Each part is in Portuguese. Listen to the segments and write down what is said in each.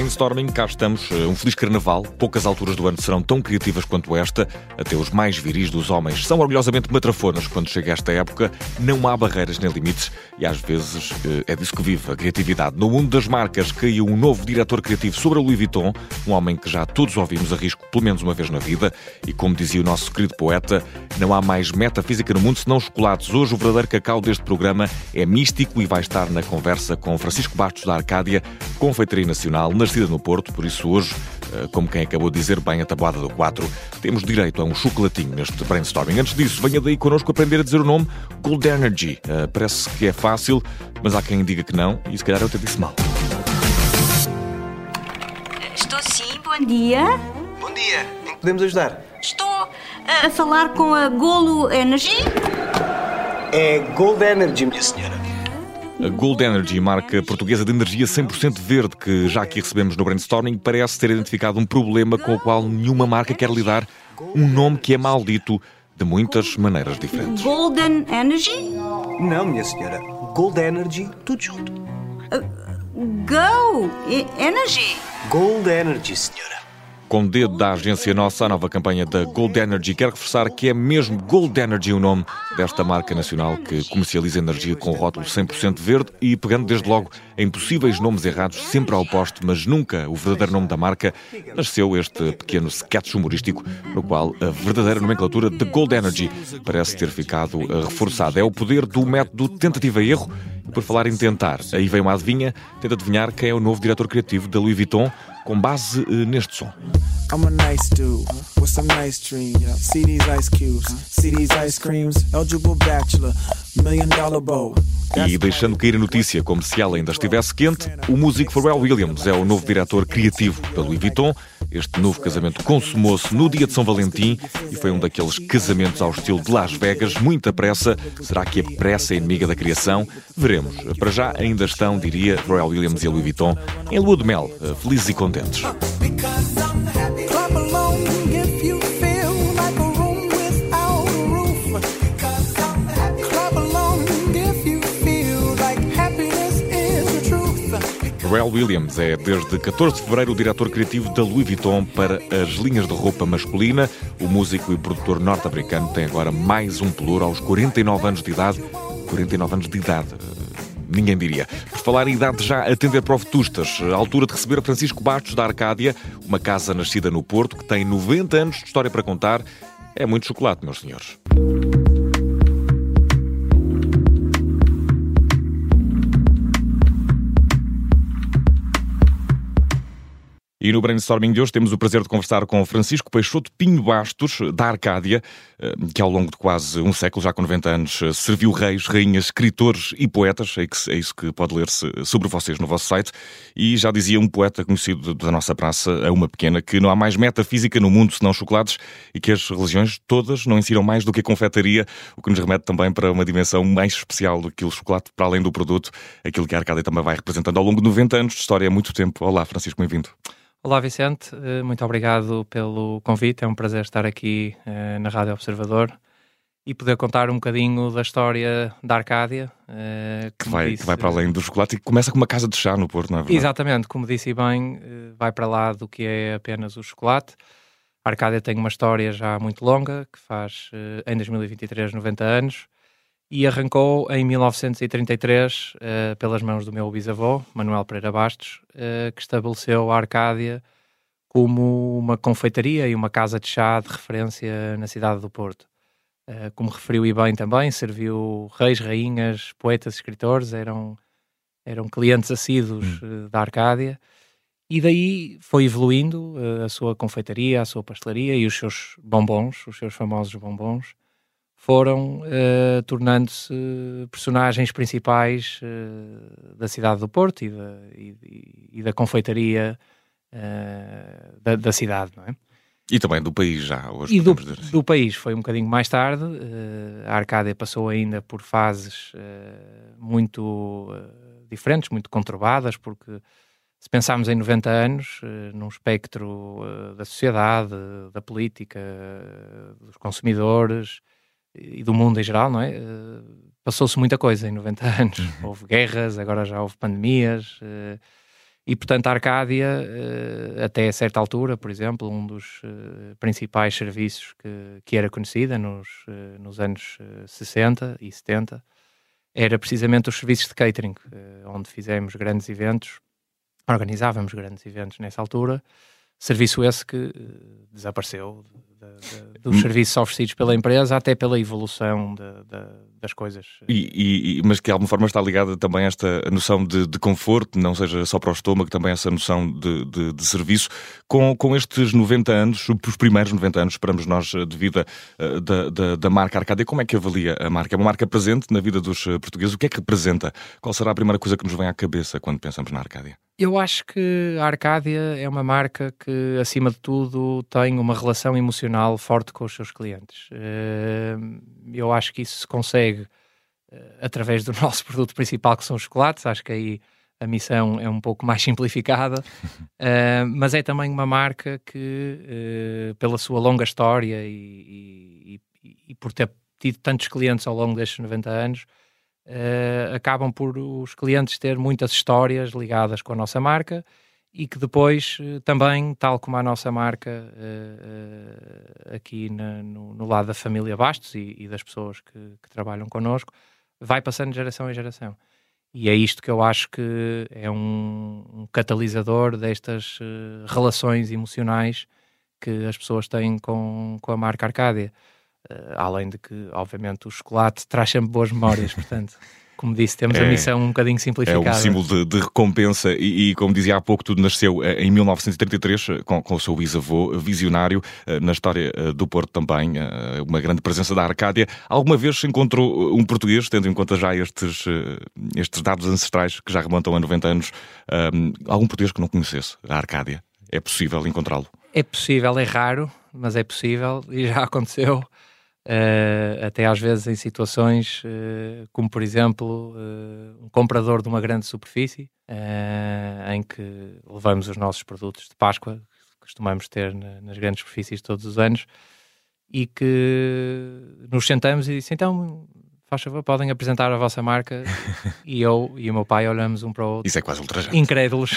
Brainstorming, cá estamos. Um feliz carnaval. Poucas alturas do ano serão tão criativas quanto esta. Até os mais viris dos homens são orgulhosamente matrafonas quando chega esta época. Não há barreiras nem limites e às vezes é disso que vive a criatividade. No mundo das marcas caiu um novo diretor criativo sobre a Louis Vuitton, um homem que já todos ouvimos a risco pelo menos uma vez na vida. E como dizia o nosso querido poeta, não há mais metafísica no mundo senão chocolates. Hoje o verdadeiro cacau deste programa é místico e vai estar na conversa com Francisco Bastos da Arcádia, Confeitaria Nacional, nascida no Porto, por isso hoje, eh, como quem acabou de dizer bem a tabuada do 4, temos direito a um chocolatinho neste brainstorming. Antes disso, venha daí connosco aprender a dizer o nome Gold Energy. Uh, parece que é fácil, mas há quem diga que não, e se calhar eu até disse mal. Estou sim, bom dia. Bom dia, em que podemos ajudar? Estou a falar com a Golo Energy? É Gold Energy, minha senhora. A Gold Energy, marca portuguesa de energia 100% verde, que já aqui recebemos no brainstorming, parece ter identificado um problema com o qual nenhuma marca quer lidar. Um nome que é maldito de muitas maneiras diferentes. Golden Energy? Não, minha senhora. Gold Energy, tudo junto. Go Energy? Gold Energy, senhora. Com dedo da agência nossa, a nova campanha da Gold Energy quer reforçar que é mesmo Gold Energy o nome desta marca nacional que comercializa energia com rótulo 100% verde e pegando desde logo em possíveis nomes errados, sempre ao poste, mas nunca o verdadeiro nome da marca, nasceu este pequeno sketch humorístico no qual a verdadeira nomenclatura de Gold Energy parece ter ficado reforçada. É o poder do método tentativa erro. E por falar em tentar, aí vem uma adivinha, tenta adivinhar quem é o novo diretor criativo da Louis Vuitton com base neste som. I'm a nice dude with some nice dreams. See these ice cubes, see these ice creams. Eligible bachelor, million dollar bow. E deixando cair a notícia como se ela ainda estivesse quente, o músico Pharrell Williams é o novo diretor criativo da Louis Vuitton. Este novo casamento consumou-se no dia de São Valentim e foi um daqueles casamentos ao estilo de Las Vegas, muita pressa. Será que a pressa é inimiga da criação? Veremos. Para já ainda estão, diria Pharrell Williams e a Louis Vuitton, em lua de mel, felizes e contentes. Pharrell Williams é desde 14 de fevereiro o diretor criativo da Louis Vuitton para as linhas de roupa masculina. O músico e produtor norte-americano tem agora mais um pelouro aos 49 anos de idade. 49 anos de idade. Ninguém diria. Por falar em idade já atender para o Vetustas, a altura de receber Francisco Bastos da Arcádia, uma casa nascida no Porto que tem 90 anos de história para contar. É muito chocolate, meus senhores. E no brainstorming de hoje temos o prazer de conversar com Francisco Peixoto Pinho Bastos, da Arcádia, eh, que ao longo de quase um século, já com 90 anos, eh, serviu reis, rainhas, escritores e poetas. É isso que pode ler-se sobre vocês no vosso site. E já dizia um poeta conhecido da nossa praça, a uma pequena, que não há mais metafísica no mundo senão chocolates e que as religiões todas não ensinam mais do que a confeitaria, o que nos remete também para uma dimensão mais especial do que o chocolate, para além do produto, aquilo que a Arcádia também vai representando ao longo de 90 anos de história. Há muito tempo. Olá, Francisco, bem-vindo. Olá Vicente, eh, muito obrigado pelo convite, é um prazer estar aqui eh, na Rádio Observador e poder contar um bocadinho da história da Arcádia. Eh, que vai, disse, que vai para além do chocolate e começa com uma casa de chá no Porto, não é verdade? Exatamente, como disse bem, vai para lá do que é apenas o chocolate. A Arcádia tem uma história já muito longa, que faz em 2023 90 anos e arrancou em 1933 uh, eh, pelas mãos do meu bisavô, Manuel Pereira Bastos, uh, que estabeleceu a Arcádia como uma confeitaria e uma casa de chá de referência na cidade do Porto. Uh, como referiu e bem também, serviu reis, rainhas, poetas, escritores, eram, eram clientes assíduos hum. da Arcádia. E daí foi evoluindo a sua confeitaria, a sua pastelaria e os seus bombons, os seus famosos bombons, foram uh, tornando-se personagens principais uh, da cidade do Porto e da, e, e da confeitaria uh, da, da, cidade, não é? E também do país já, hoje. E do, assim. do país foi um bocadinho mais tarde. a Arcádia passou ainda por fases muito diferentes, muito conturbadas, porque se pensarmos em 90 anos, num espectro da sociedade, da política, dos consumidores, e do mundo em geral, não é? Uh, Passou-se muita coisa em 90 anos. Uhum. Houve guerras, agora já houve pandemias. Uh, E, portanto, a Arcádia, uh, até certa altura, por exemplo, um dos principais serviços que, que era conhecida nos, nos anos 60 e 70, era precisamente os serviços de catering, onde fizemos grandes eventos, organizávamos grandes eventos nessa altura, serviço esse que desapareceu dos hum. serviços oferecidos pela empresa, até pela evolução de, de, das coisas. E, e, mas que de alguma forma está ligada também a esta noção de, de, conforto, não seja só para o estômago, também essa noção de, serviço. Com, com estes 90 anos, os primeiros 90 anos, esperamos nós, de vida uh, da, da, da, marca Arcádia, como é que avalia a marca? É uma marca presente na vida dos eh, portugueses? O que é que representa? Qual será a primeira coisa que nos vem à cabeça quando pensamos na Arcádia? Eu acho que a Arcádia é uma marca que, acima de tudo, tem uma relação emocional forte com os seus clientes. Eh, eu acho que isso se consegue eh, através do nosso produto principal, que são os chocolates. Acho que aí a missão é um pouco mais simplificada, eh, mas é também uma marca que, pela sua longa história e, e, e por ter tido tantos clientes ao longo destes 90 anos, uh, acabam por os clientes ter muitas histórias ligadas com a nossa marca e que depois uh, também, tal como a nossa marca uh, aqui na, no, no, lado da família Bastos e, e das pessoas que, que, trabalham connosco, vai passando de geração em geração. E é isto que eu acho que é um, um catalisador destas relações emocionais que as pessoas têm com, com a marca Arcádia. Uh, além de que, obviamente, o chocolate traz sempre boas memórias, portanto. Como disse, temos é, a missão um bocadinho simplificada. É um símbolo de, de recompensa e, e, como dizia há pouco, tudo nasceu eh, em 1933 eh, com, com o seu bisavô visionário, na história do Porto também, uma grande presença da Arcádia. Alguma vez se encontrou um português, tendo em conta já estes, estes dados ancestrais que já remontam a 90 anos, algum português que não conhecesse a Arcádia? É possível encontrá-lo? É possível, é raro, mas é possível e já aconteceu. Uh, até às vezes em situações uh, como, por exemplo, uh, um comprador de uma grande superfície em que levamos os nossos produtos de Páscoa, que costumamos ter na, nas grandes superfícies todos os anos, e que nos sentamos e disse: então, faz favor, podem apresentar a vossa marca. e eu e o meu pai olhamos um para o outro. Isso é quase ultrajante. Incrédulos.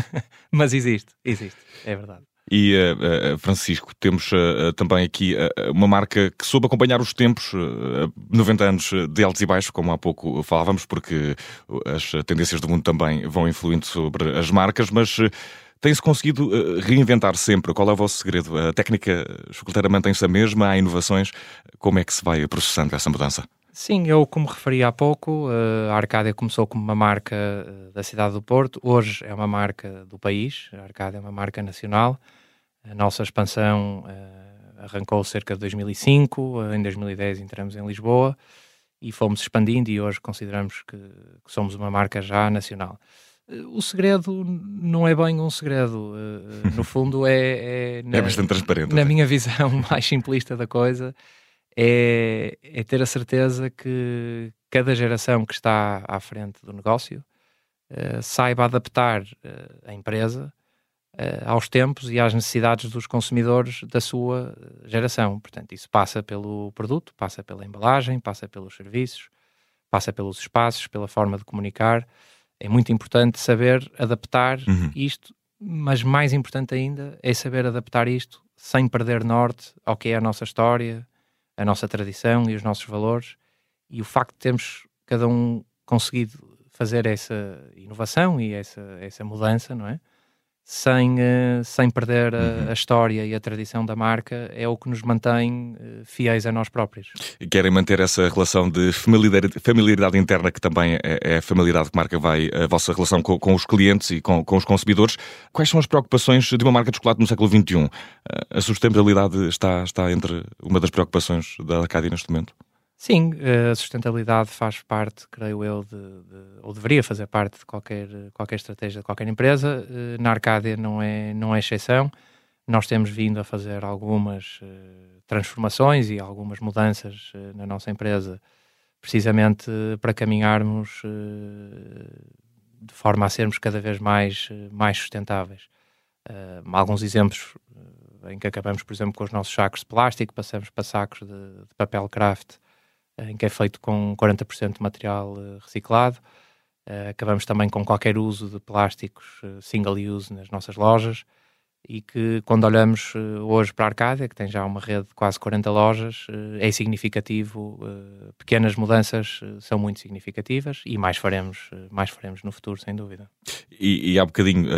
Mas existe, existe, é verdade. E, uh, uh, Francisco, temos uh, também aqui uma marca que soube acompanhar os tempos, 90 anos de altos e baixos, como há pouco falávamos, porque as tendências do mundo também vão influindo sobre as marcas, mas tem-se conseguido reinventar sempre. Qual é o vosso segredo? A técnica chocolateira mantém-se a mesma? Há inovações? Como é que se vai processando essa mudança? Sim, eu como referi há pouco, a Arcádia começou como uma marca da cidade do Porto, hoje é uma marca do país, a Arcádia é uma marca nacional, a nossa expansão uh, arrancou cerca de 2005, em 2010 entramos em Lisboa e fomos expandindo e hoje consideramos que, que somos uma marca já nacional. Uh, o segredo não é bem um segredo, uh, no fundo é... É, na, é bastante transparente. Na minha visão mais simplista da coisa, é, é ter a certeza que cada geração que está à frente do negócio saiba adaptar a empresa uh, aos tempos e às necessidades dos consumidores da sua geração. Portanto, isso passa pelo produto, passa pela embalagem, passa pelos serviços, passa pelos espaços, pela forma de comunicar. É muito importante saber adaptar uhum. isto, mas mais importante ainda é saber adaptar isto sem perder norte ao que é a nossa história, a nossa tradição e os nossos valores. E o facto de termos cada um conseguido fazer essa inovação e essa, essa mudança, não é? Sem, uh, sem perder a, uhum. a, história e a tradição da marca, é o que nos mantém uh, fiéis a nós próprios. E querem manter essa relação de familiaridade, familiaridade interna, que também é, é, a familiaridade que marca vai a vossa relação com, com os clientes e com, com, os consumidores. Quais são as preocupações de uma marca de chocolate no século XXI? A sustentabilidade está, está entre uma das preocupações da Arcádia neste momento? Sim, a sustentabilidade faz parte, creio eu, de, de, ou deveria fazer parte de qualquer, qualquer estratégia de qualquer empresa. Eh, na Arcádia não é, não é exceção. Nós temos vindo a fazer algumas uh, transformações e algumas mudanças na nossa empresa, precisamente para caminharmos de forma a sermos cada vez mais, mais sustentáveis. alguns exemplos em que acabamos, por exemplo, com os nossos sacos de plástico, passamos para sacos de, de papel craft em que é feito com 40% de material uh, reciclado. Uh, acabamos também com qualquer uso de plásticos uh, single use nas nossas lojas e que quando olhamos hoje para a Arcádia, que tem já uma rede de quase 40 lojas, é significativo, pequenas mudanças são muito significativas e mais faremos, mais faremos no futuro, sem dúvida. E, e há bocadinho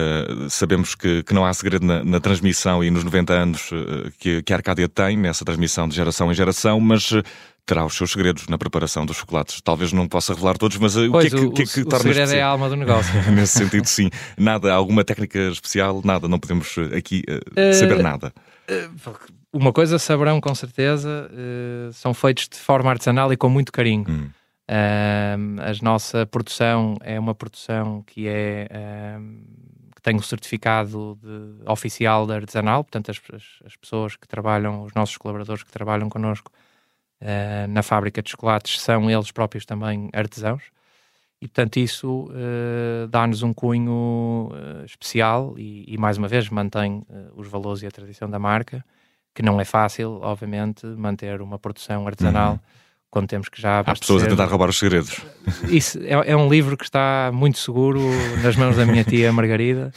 sabemos que, que, não há segredo na, na transmissão e nos 90 anos que, que a Arcádia tem, nessa transmissão de geração em geração, mas terá os seus segredos na preparação dos chocolates. Talvez não possa revelar todos, mas uh, pois, o que é que, o, que, é que o torna segredo é a alma do negócio. Nesse sentido, sim. Nada, alguma técnica especial, nada, não podemos uh, aqui uh, saber nada. uma coisa saberão com certeza, são feitos de forma artesanal e com muito carinho. Hum. a nossa produção é uma produção que é que tem o certificado de, oficial de artesanal, portanto as, as, as pessoas que trabalham, os nossos colaboradores que trabalham connosco uh, na fábrica de chocolates são eles próprios também artesãos. E, portanto, isso uh, dá-nos um cunho uh, especial e, e, mais uma vez, mantém os valores e a tradição da marca, que não é fácil, obviamente, manter uma produção artesanal. Uhum quando temos que já. Há pessoas a tentar roubar os segredos. Isso é, é, um livro que está muito seguro nas mãos da minha tia Margarida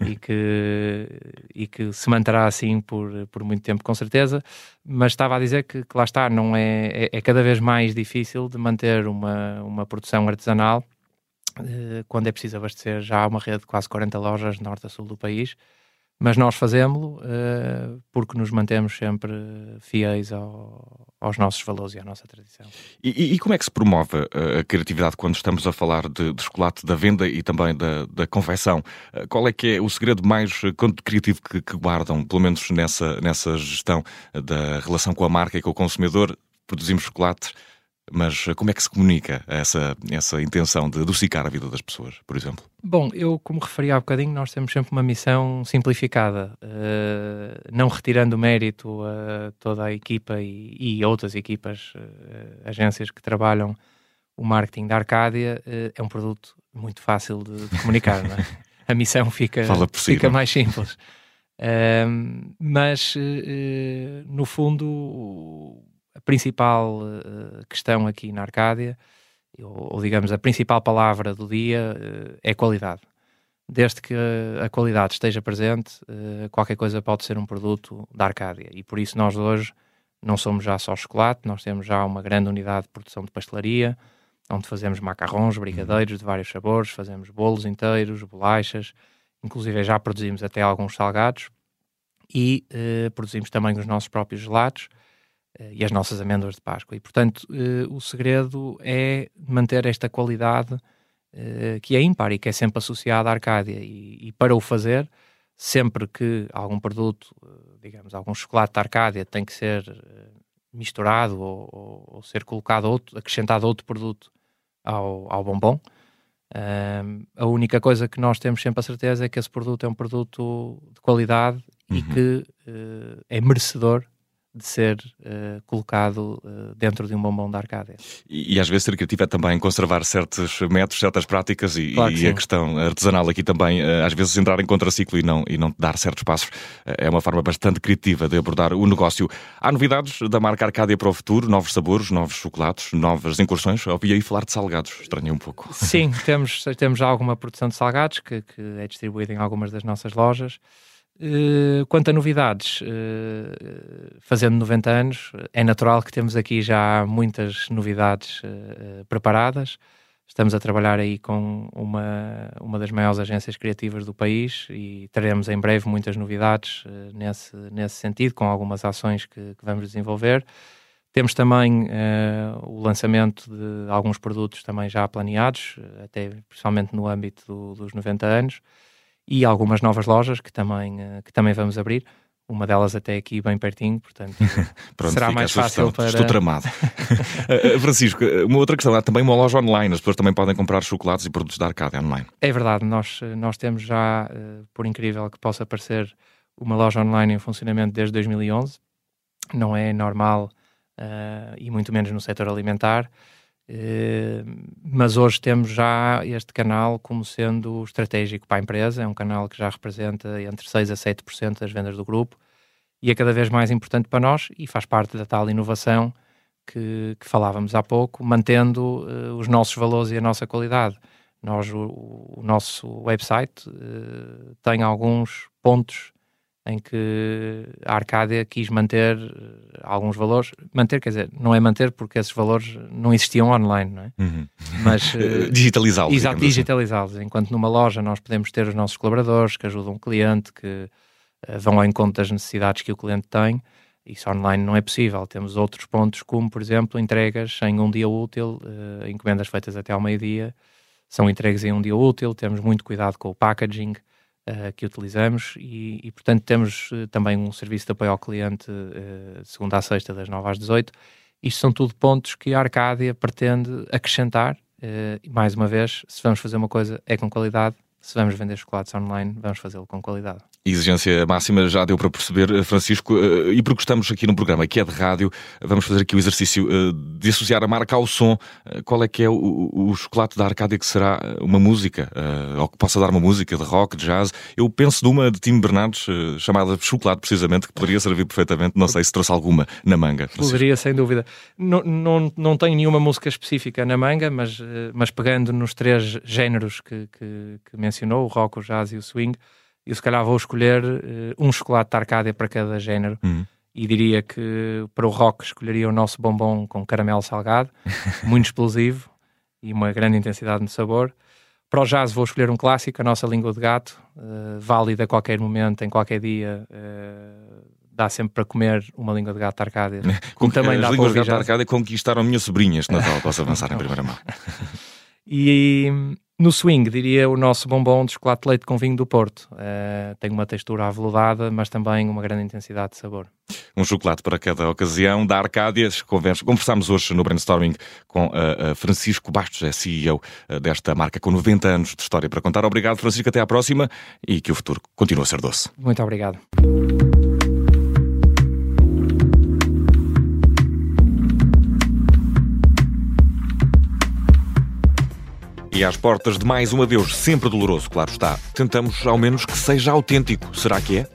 e que, e que se manterá assim por, por muito tempo, com certeza. Mas estava a dizer que, que lá está, não é, é, é, cada vez mais difícil de manter uma, uma produção artesanal eh, quando é preciso abastecer já uma rede de quase 40 lojas norte a sul do país mas nós fazemos-lo uh, porque nos mantemos sempre fiéis ao, aos nossos valores e à nossa tradição. E, e, como é que se promove a, a criatividade quando estamos a falar de, de, chocolate, da venda e também da, da confecção? Uh, qual é que é o segredo mais criativo que, que, guardam, pelo menos nessa, nessa gestão da relação com a marca e com o consumidor? Produzimos chocolate mas como é que se comunica essa, essa intenção de adocicar a vida das pessoas, por exemplo? Bom, eu, como referi há bocadinho, nós temos sempre uma missão simplificada, uh, não retirando mérito a toda a equipa e, e outras equipas, uh, agências que trabalham o marketing da Arcádia, uh, é um produto muito fácil de, de comunicar, não é? A missão fica, fica mais simples. mas, no fundo, a principal uh, questão aqui na Arcádia, ou, ou, digamos a principal palavra do dia, uh, é qualidade. Desde que a qualidade esteja presente, uh, qualquer coisa pode ser um produto da Arcádia. E por isso nós hoje não somos já só chocolate, nós temos já uma grande unidade de produção de pastelaria, onde fazemos macarrons, brigadeiros de vários sabores, fazemos bolos inteiros, bolachas, inclusive já produzimos até alguns salgados e produzimos também os nossos próprios gelados eh, e as nossas amêndoas de Páscoa. E, portanto, eh, o segredo é manter esta qualidade eh, que é ímpar e que é sempre associada à Arcádia. E, e, para o fazer, sempre que algum produto, digamos, algum chocolate da Arcádia tem que ser misturado ou, ou, ou ser colocado outro, acrescentado outro produto ao, ao bombom, a única coisa que nós temos sempre a certeza é que esse produto é um produto de qualidade uhum. e que uh, é merecedor de ser uh, colocado uh, dentro de um bombom da Arcádia. E, e, às vezes ser criativo é também conservar certos métodos, certas práticas e, claro e a questão artesanal aqui também, uh, às vezes entrar em contraciclo e não, e não dar certos passos, é uma forma bastante criativa de abordar o negócio. Há novidades da marca Arcádia para o futuro, novos sabores, novos chocolates, novas incursões? Ouvi aí falar de salgados, estranhei um pouco. Sim, temos, temos alguma produção de salgados que, que é distribuída em algumas das nossas lojas. Uh, quanto a novidades, uh, fazendo 90 anos, é natural que temos aqui já muitas novidades uh, preparadas. Estamos a trabalhar aí com uma, uma das maiores agências criativas do país e teremos em breve muitas novidades nesse, nesse sentido, com algumas ações que, que vamos desenvolver. Temos também o lançamento de alguns produtos também já planeados, até principalmente no âmbito do, dos 90 anos e algumas novas lojas que também, eh, que também vamos abrir. Uma delas até aqui bem pertinho, portanto Pronto, será mais fácil para... Estou tramado. Eh, Francisco, uma outra questão, há também uma loja online, as pessoas também podem comprar chocolates e produtos da Arcádia online. É verdade, nós, eh, nós temos já, por incrível que possa parecer, uma loja online em funcionamento desde 2011. Não é normal uh, e muito menos no setor alimentar. Uh, mas hoje temos já este canal como sendo estratégico para a empresa, é um canal que já representa entre 6% a 7% das vendas do grupo e é cada vez mais importante para nós e faz parte da tal inovação que, que falávamos há pouco, mantendo uh, os nossos valores e a nossa qualidade. Nós, o, o nosso website uh, tem alguns pontos em que a Arcádia quis manter eh, alguns valores. Manter, quer dizer, não é manter porque esses valores não existiam online, não é? Uhum. Mas uh, digitalizá-los. Exato, assim. digitalizá-los. Assim. Enquanto numa loja nós podemos ter os nossos colaboradores que ajudam o cliente, que uh, vão ao encontro das necessidades que o cliente tem. Isso online não é possível. Temos outros pontos, como, por exemplo, entregas em um dia útil, encomendas feitas até ao meio-dia, são entregues em um dia útil. Temos muito cuidado com o packaging, uh, que utilizamos e, e portanto, temos uh, também um serviço de apoio ao cliente uh, segunda a sexta, das 9 às 18. Isto são tudo pontos que a Arcádia pretende acrescentar. e mais uma vez, se vamos fazer uma coisa, é com qualidade. Se vamos vender chocolates online, vamos fazê-lo com qualidade exigência máxima já deu para perceber, eh, Francisco, eh, e porque estamos aqui num programa que é de rádio, vamos fazer aqui o exercício eh, de associar a marca ao som. Qual é que é o, o chocolate da Arcádia que será uma música, ou que possa dar uma música de rock, de jazz? Eu penso numa de Tim Bernardes, chamada Chocolate, precisamente, que poderia servir perfeitamente. Não sei se trouxe alguma na manga. Francisco. Poderia, sem dúvida. Não, não, não tenho nenhuma música específica na manga, mas, mas pegando nos três géneros que, que, que mencionou, o rock, o jazz e o swing, eu se calhar vou escolher uh, um chocolate de Arcádia para cada género. Uhum. E diria que para o rock escolheria o nosso bombom com caramelo salgado, muito explosivo e uma grande intensidade no sabor. Para o jazz vou escolher um clássico, a nossa língua de gato, uh, válida a qualquer momento, em qualquer dia. Uh, dá sempre para comer uma língua de gato Arcádia. Como também dá As línguas de gato Arcádia conquistaram a minha sobrinha este Natal, posso avançar em primeira mão. e no swing, diria o nosso bombom de chocolate de leite com vinho do Porto. Uh, tem uma textura aveludada, mas também uma grande intensidade de sabor. Um chocolate para cada ocasião. Da Arcádias, conversamos hoje no brainstorming com uh, Francisco Bastos, é CEO desta marca com 90 anos de história para contar. Obrigado, Francisco. Até à próxima e que o futuro continue a ser doce. Muito obrigado. E às portas de mais um adeus, sempre doloroso, claro está. Tentamos ao menos que seja autêntico. Será que é?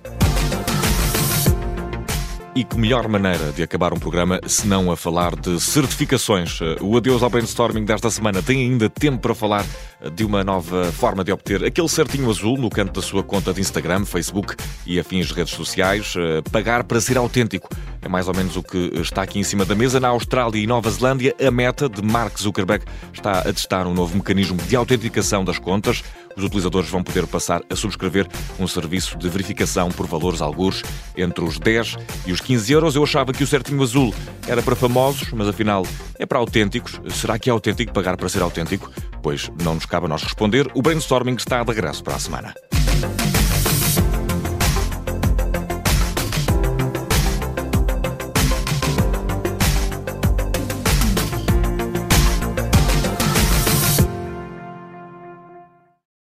E que melhor maneira de acabar um programa se não a falar de certificações? O Adeus ao Brainstorming desta semana tem ainda tempo para falar de uma nova forma de obter aquele certinho azul no canto da sua conta de Instagram, Facebook e afins redes sociais. Eh, pagar para ser autêntico é mais ou menos o que está aqui em cima da mesa. Na Austrália e Nova Zelândia, a meta de Mark Zuckerberg está a testar um novo mecanismo de autenticação das contas os utilizadores vão poder passar a subscrever um serviço de verificação por valores algures entre os 10 e os 15 euros. Eu achava que o certinho azul era para famosos, mas afinal é para autênticos. Será que é autêntico pagar para ser autêntico? Pois não nos cabe a nós responder. O brainstorming está de regresso para a semana.